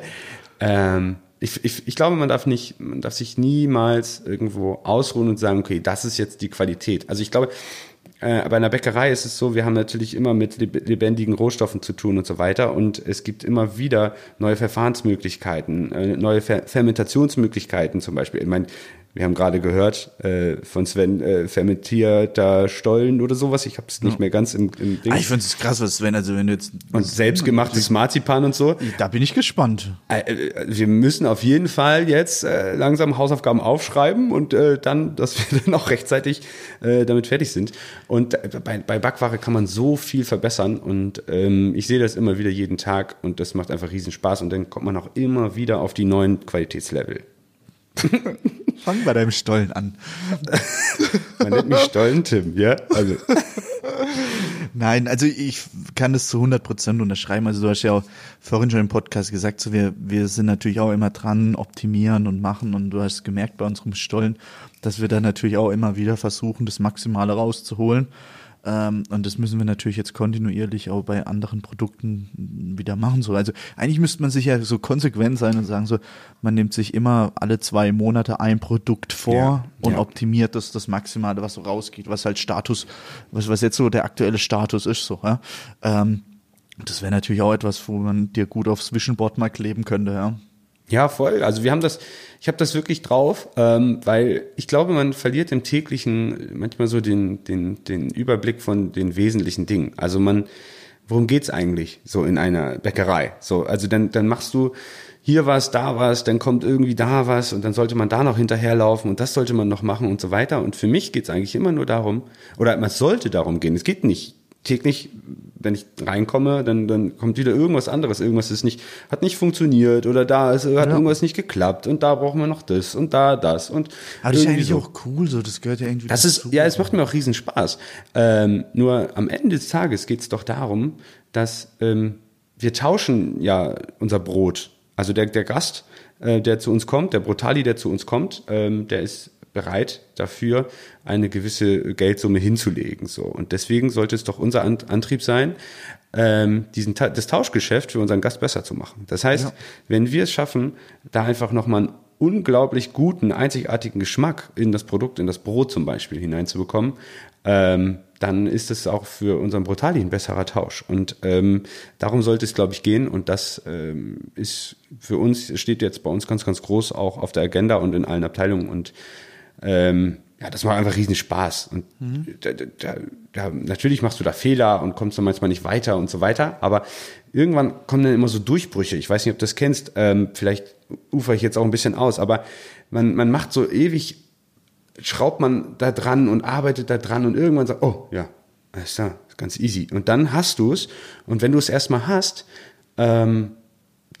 ähm, ich, ich, ich glaube, man darf nicht, man darf sich niemals irgendwo ausruhen und sagen, okay, das ist jetzt die Qualität. Also ich glaube, äh, bei einer Bäckerei ist es so, wir haben natürlich immer mit leb- lebendigen Rohstoffen zu tun und so weiter. Und es gibt immer wieder neue Verfahrensmöglichkeiten, äh, neue Fer Fermentationsmöglichkeiten zum Beispiel. Ich meine, wir haben gerade gehört äh, von Sven, äh, fermentierter Stollen oder sowas. Ich habe es nicht mehr ganz im, im Ding.
Ah, ich finde es krass, was Sven, also wenn du jetzt.
und selbstgemachtes Marzipan und so.
Da bin ich gespannt.
Äh, äh, Wir müssen auf jeden Fall jetzt äh, langsam Hausaufgaben aufschreiben und äh, dann, dass wir dann auch rechtzeitig äh, damit fertig sind. Und äh, bei, bei Backware kann man so viel verbessern und ähm, ich sehe das immer wieder jeden Tag und das macht einfach riesen Spaß und dann kommt man auch immer wieder auf die neuen Qualitätslevel.
Fang bei deinem Stollen an.
Man nennt mich Stollen Tim, ja? Also
Nein, also ich kann das zu 100 Prozent unterschreiben. Also du hast ja auch vorhin schon im Podcast gesagt, so wir, wir sind natürlich auch immer dran, optimieren und machen. Und du hast gemerkt bei unserem Stollen, dass wir da natürlich auch immer wieder versuchen, das Maximale rauszuholen. Ähm, und das müssen wir natürlich jetzt kontinuierlich auch bei anderen Produkten wieder machen. So, also eigentlich müsste man sich ja so konsequent sein und sagen so, man nimmt sich immer alle zwei Monate ein Produkt vor
Ja,
und
ja.
optimiert das das Maximale, was so rausgeht, was halt Status, was was jetzt so der aktuelle Status ist. So, ja. Ähm, das wäre natürlich auch etwas, wo man dir gut aufs Visionboard mal kleben könnte. Ja.
Ja, voll. Also wir haben das, ich habe das wirklich drauf, ähm, weil ich glaube, man verliert im täglichen manchmal so den, den, den Überblick von den wesentlichen Dingen. Also man, worum geht's eigentlich so in einer Bäckerei? So, also dann, dann machst du hier was, da was, dann kommt irgendwie da was und dann sollte man da noch hinterherlaufen und das sollte man noch machen und so weiter. Und für mich geht's eigentlich immer nur darum, oder man sollte darum gehen. Es geht nicht täglich, wenn ich reinkomme, dann, dann kommt wieder irgendwas anderes. Irgendwas ist nicht, hat nicht funktioniert oder da ist, hat irgendwas nicht geklappt und da brauchen wir noch das und da das und
Aber das ist ja eigentlich
so.
auch cool, so das gehört ja irgendwie
Das
dazu.
ist, ja, es macht mir auch riesen Spaß. Ähm, nur am Ende des Tages geht es doch darum, dass ähm, wir tauschen ja unser Brot. Also der, der Gast, äh, der zu uns kommt, der Brutali, der zu uns kommt, ähm, der ist bereit dafür, eine gewisse Geldsumme hinzulegen. So. Und deswegen sollte es doch unser An Antrieb sein, ähm, diesen, das Tauschgeschäft für unseren Gast besser zu machen. Das heißt, wenn wir es schaffen, da einfach nochmal einen unglaublich guten, einzigartigen Geschmack in das Produkt, in das Brot zum Beispiel hineinzubekommen, ähm, dann ist es auch für unseren Brutali ein besserer Tausch. Und ähm, darum sollte es, glaube ich, gehen. Und das ähm, ist für uns, steht jetzt bei uns ganz, ganz groß auch auf der Agenda und in allen Abteilungen. Und ähm, ja, das macht einfach riesen Spaß. Und da, da, da, da, natürlich machst du da Fehler und kommst dann manchmal nicht weiter und so weiter. Aber irgendwann kommen dann immer so Durchbrüche. Ich weiß nicht, ob du das kennst. Ähm, vielleicht ufer ich jetzt auch ein bisschen aus. Aber man, man macht so ewig, schraubt man da dran und arbeitet da dran und irgendwann sagt, oh ja, ist ist ganz easy. Und dann hast du es. Und wenn du es erstmal hast, ähm,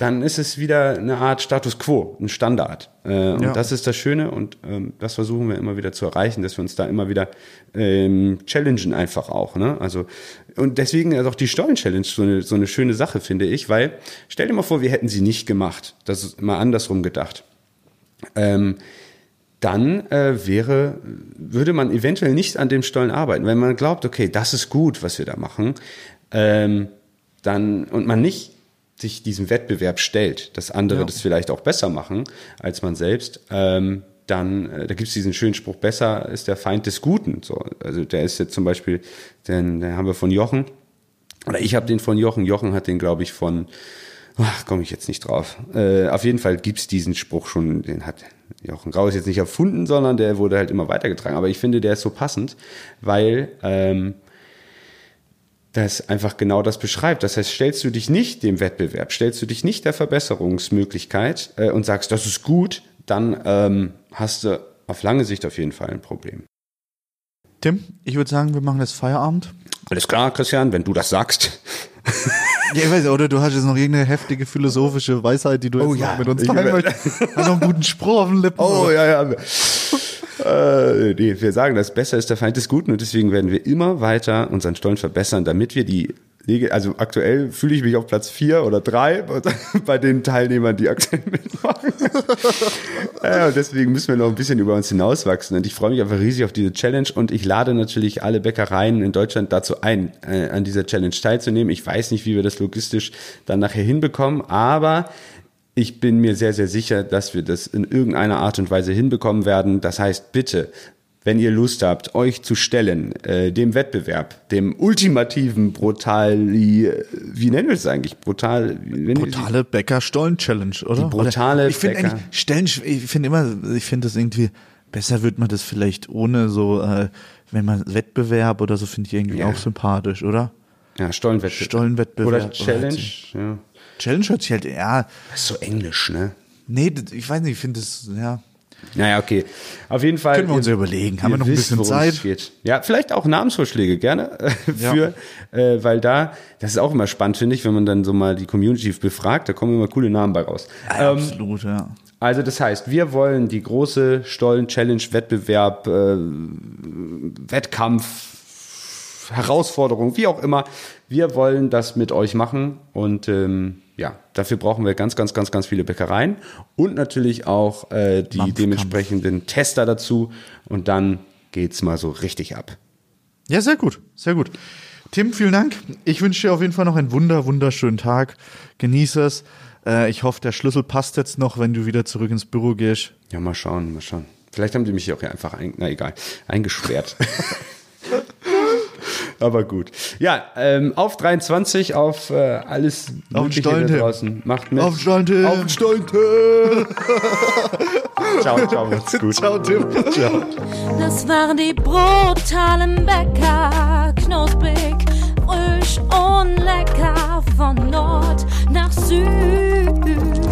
dann ist es wieder eine Art Status quo, ein Standard. Äh, und
Ja.
das ist das Schöne und ähm, das versuchen wir immer wieder zu erreichen, dass wir uns da immer wieder ähm, challengen einfach auch. Ne? Also und deswegen ist auch die Stollen-Challenge so eine, so eine schöne Sache, finde ich, weil stell dir mal vor, wir hätten sie nicht gemacht. Das ist mal andersrum gedacht. Ähm, dann äh, wäre, würde man eventuell nicht an dem Stollen arbeiten, wenn man glaubt, okay, das ist gut, was wir da machen, ähm, dann und man nicht sich diesem Wettbewerb stellt, dass andere das vielleicht auch besser machen als man selbst, ähm, dann, äh, da gibt's diesen schönen Spruch, besser ist der Feind des Guten. So, also der ist jetzt zum Beispiel, den, den haben wir von Jochen, oder ich habe den von Jochen, Jochen hat den, glaube ich, von, ach, komme ich jetzt nicht drauf. Äh, auf jeden Fall gibt's diesen Spruch schon, den hat Jochen Grau ist jetzt nicht erfunden, sondern der wurde halt immer weitergetragen. Aber ich finde, der ist so passend, weil ähm, das einfach genau das beschreibt. Das heißt, stellst du dich nicht dem Wettbewerb, stellst du dich nicht der Verbesserungsmöglichkeit äh, und sagst, das ist gut, dann ähm, hast du auf lange Sicht auf jeden Fall ein Problem.
Tim, ich würde sagen, wir machen jetzt Feierabend.
Alles klar, Christian, wenn du das sagst.
Ja, ich weiß, oder du hast jetzt noch irgendeine heftige philosophische Weisheit, die du jetzt
Oh
noch
ja.
mit uns teilen möchtest. Hast noch einen guten Spruch auf den Lippen.
Oh
oder?
ja, ja. Äh, nee, wir sagen, das Besser ist der Feind des Guten und deswegen werden wir immer weiter unseren Stollen verbessern, damit wir die also aktuell fühle ich mich auf Platz vier oder drei bei den Teilnehmern, die aktuell mitmachen. ja, und deswegen müssen wir noch ein bisschen über uns hinauswachsen. Und ich freue mich einfach riesig auf diese Challenge und ich lade natürlich alle Bäckereien in Deutschland dazu ein, äh, an dieser Challenge teilzunehmen. Ich weiß nicht, wie wir das logistisch dann nachher hinbekommen, aber ich bin mir sehr, sehr sicher, dass wir das in irgendeiner Art und Weise hinbekommen werden. Das heißt, bitte, wenn ihr Lust habt, euch zu stellen, äh, dem Wettbewerb, dem ultimativen brutal, wie nennen wir es eigentlich? Brutal,
Brutale Bäcker-Stollen-Challenge, oder?
Die brutale
oder ich finde eigentlich, Stellen, ich finde immer, ich finde das irgendwie, besser wird man das vielleicht ohne so, äh, wenn man Wettbewerb oder so, finde ich irgendwie
Ja.
auch sympathisch, oder?
ja, Stollenwettbewerb.
Stollenwettbewerb.
Oder Challenge. Ja.
Challenge hört sich halt, ja,
Das ist so englisch, ne?
nee, ich weiß nicht, ich finde das, ja.
Naja, okay. Auf jeden Fall.
Können wir uns ja überlegen. Haben wir noch ein bisschen Zeit?
Ja, vielleicht auch Namensvorschläge gerne äh, für, äh, weil da, das ist auch immer spannend, finde ich, wenn man dann so mal die Community befragt, da kommen immer coole Namen bei raus.
ja
Ähm,
absolut, ja.
also das heißt, wir wollen die große Stollen-Challenge-Wettbewerb, äh, Wettkampf, Herausforderung, wie auch immer. Wir wollen das mit euch machen und ähm, ja, dafür brauchen wir ganz, ganz, ganz, ganz viele Bäckereien und natürlich auch äh, die
Mampfkampf.
dementsprechenden Tester dazu und dann geht's mal so richtig ab.
Ja, sehr gut, sehr gut. Tim, vielen Dank. Ich wünsche dir auf jeden Fall noch einen wunder, wunderschönen Tag. Genieße es. Äh, ich hoffe, der Schlüssel passt jetzt noch, wenn du wieder zurück ins Büro gehst.
Ja, mal schauen, mal schauen. Vielleicht haben die mich auch hier einfach, ein, na egal, eingesperrt. Aber gut. Ja, ähm, auf 23, auf äh, alles
Auf den
Mögliche da draußen. Macht mit.
Auf den.
Auf Tim. ciao, ciao, macht's gut.
Ciao, Tim. Ciao.
Das waren die brutalen Bäcker, knusprig, frisch und lecker von Nord nach Süd.